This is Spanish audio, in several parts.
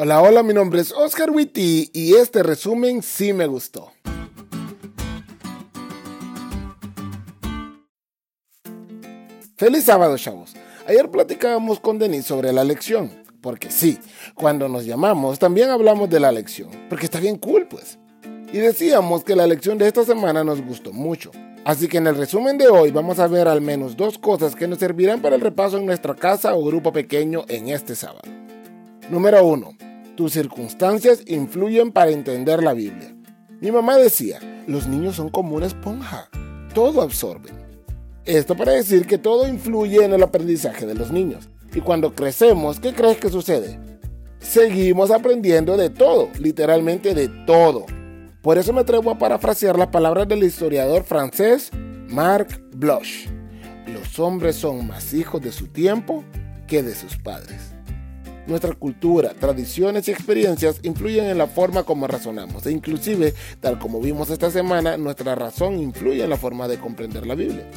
Hola, hola, mi nombre es Oscar Witty y este resumen sí me gustó. Feliz sábado, chavos. Ayer platicábamos con Denis sobre la lección, porque sí, cuando nos llamamos también hablamos de la lección, porque está bien cool, pues. Y decíamos que la lección de esta semana nos gustó mucho. Así que en el resumen de hoy vamos a ver al menos dos cosas que nos servirán para el repaso en nuestra casa o grupo pequeño en este sábado. Número 1 tus circunstancias influyen para entender la Biblia. Mi mamá decía, los niños son como una esponja, todo absorben. Esto para decir que todo influye en el aprendizaje de los niños. Y cuando crecemos, ¿qué crees que sucede? Seguimos aprendiendo de todo, literalmente de todo. Por eso me atrevo a parafrasear las palabras del historiador francés Marc Bloch. Los hombres son más hijos de su tiempo que de sus padres. Nuestra cultura, tradiciones y experiencias influyen en la forma como razonamos e inclusive, tal como vimos esta semana, nuestra razón influye en la forma de comprender la Biblia.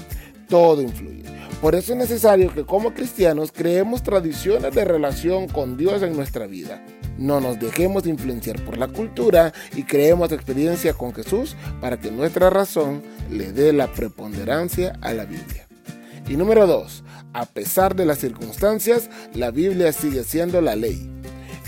Todo influye. Por eso es necesario que como cristianos creemos tradiciones de relación con Dios en nuestra vida. No nos dejemos influenciar por la cultura y creemos experiencia con Jesús para que nuestra razón le dé la preponderancia a la Biblia. Y número 2. A pesar de las circunstancias, la Biblia sigue siendo la ley.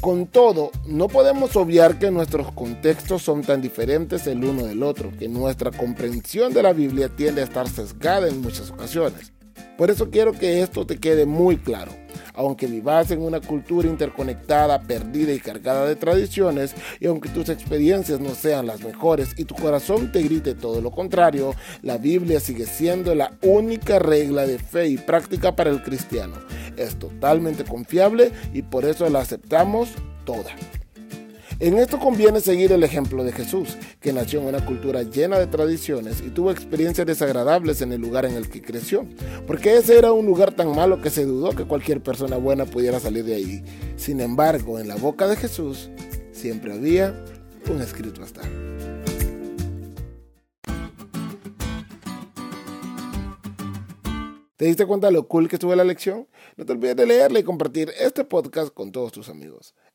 Con todo, no podemos obviar que nuestros contextos son tan diferentes el uno del otro, que nuestra comprensión de la Biblia tiende a estar sesgada en muchas ocasiones. Por eso quiero que esto te quede muy claro aunque vivas en una cultura interconectada, perdida y cargada de tradiciones, y aunque tus experiencias no sean las mejores y tu corazón te grite todo lo contrario, la Biblia sigue siendo la única regla de fe y práctica para el cristiano. Es totalmente confiable y por eso la aceptamos toda. En esto conviene seguir el ejemplo de Jesús, que nació en una cultura llena de tradiciones y tuvo experiencias desagradables en el lugar en el que creció, porque ese era un lugar tan malo que se dudó que cualquier persona buena pudiera salir de ahí. Sin embargo, en la boca de Jesús siempre había un escrito hasta. ¿Te diste cuenta de lo cool que estuvo la lección? No te olvides de leerla y compartir este podcast con todos tus amigos.